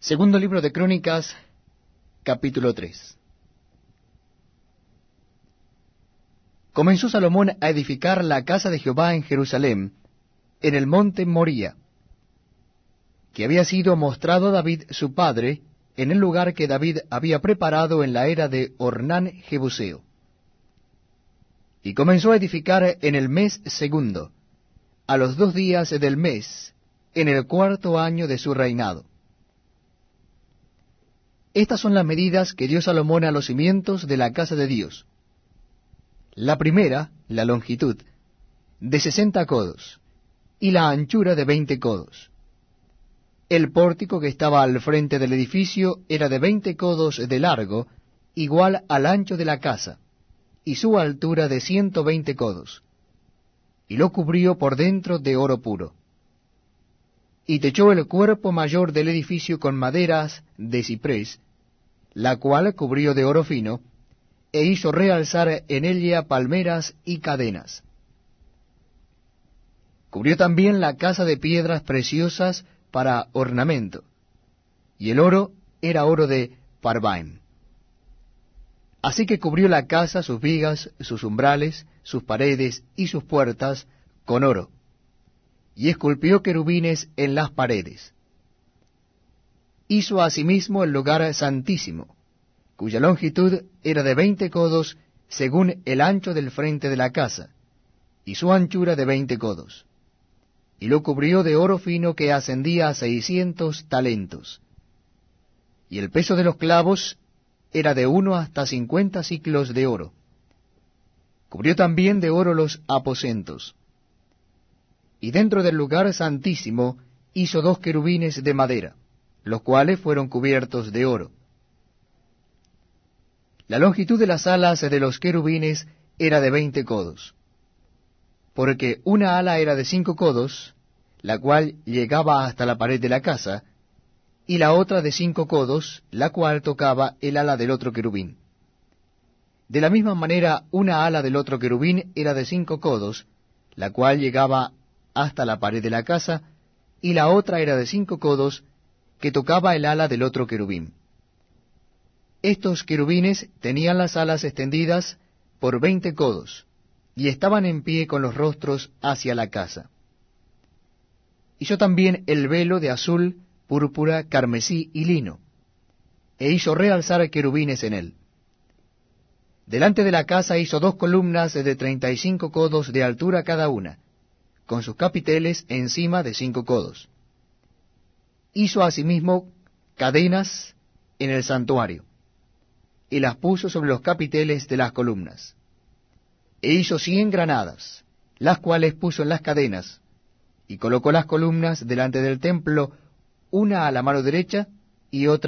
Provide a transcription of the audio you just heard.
Segundo libro de Crónicas, capítulo 3. Comenzó Salomón a edificar la casa de Jehová en Jerusalén, en el monte Moría, que había sido mostrado a David su padre, en el lugar que David había preparado en la era de Ornán Jebuseo. Y comenzó a edificar en el mes segundo, a los dos días del mes, en el cuarto año de su reinado. Estas son las medidas que dio Salomón a los cimientos de la casa de Dios. La primera, la longitud, de sesenta codos, y la anchura de veinte codos. El pórtico que estaba al frente del edificio era de veinte codos de largo, igual al ancho de la casa, y su altura de ciento veinte codos, y lo cubrió por dentro de oro puro. Y techó el cuerpo mayor del edificio con maderas de ciprés, la cual cubrió de oro fino, e hizo realzar en ella palmeras y cadenas. Cubrió también la casa de piedras preciosas para ornamento, y el oro era oro de Parvaim. Así que cubrió la casa, sus vigas, sus umbrales, sus paredes y sus puertas con oro, y esculpió querubines en las paredes. Hizo asimismo el lugar santísimo, cuya longitud era de veinte codos según el ancho del frente de la casa, y su anchura de veinte codos. Y lo cubrió de oro fino que ascendía a seiscientos talentos. Y el peso de los clavos era de uno hasta cincuenta ciclos de oro. Cubrió también de oro los aposentos. Y dentro del lugar santísimo hizo dos querubines de madera, los cuales fueron cubiertos de oro la longitud de las alas de los querubines era de veinte codos, porque una ala era de cinco codos, la cual llegaba hasta la pared de la casa, y la otra de cinco codos, la cual tocaba el ala del otro querubín. De la misma manera, una ala del otro querubín era de cinco codos, la cual llegaba hasta la pared de la casa, y la otra era de cinco codos, que tocaba el ala del otro querubín. Estos querubines tenían las alas extendidas por veinte codos, y estaban en pie con los rostros hacia la casa. Hizo también el velo de azul, púrpura, carmesí y lino, e hizo realzar querubines en él. Delante de la casa hizo dos columnas de treinta y cinco codos de altura cada una, con sus capiteles encima de cinco codos. Hizo asimismo cadenas en el santuario y las puso sobre los capiteles de las columnas. E hizo cien granadas, las cuales puso en las cadenas, y colocó las columnas delante del templo, una a la mano derecha y otra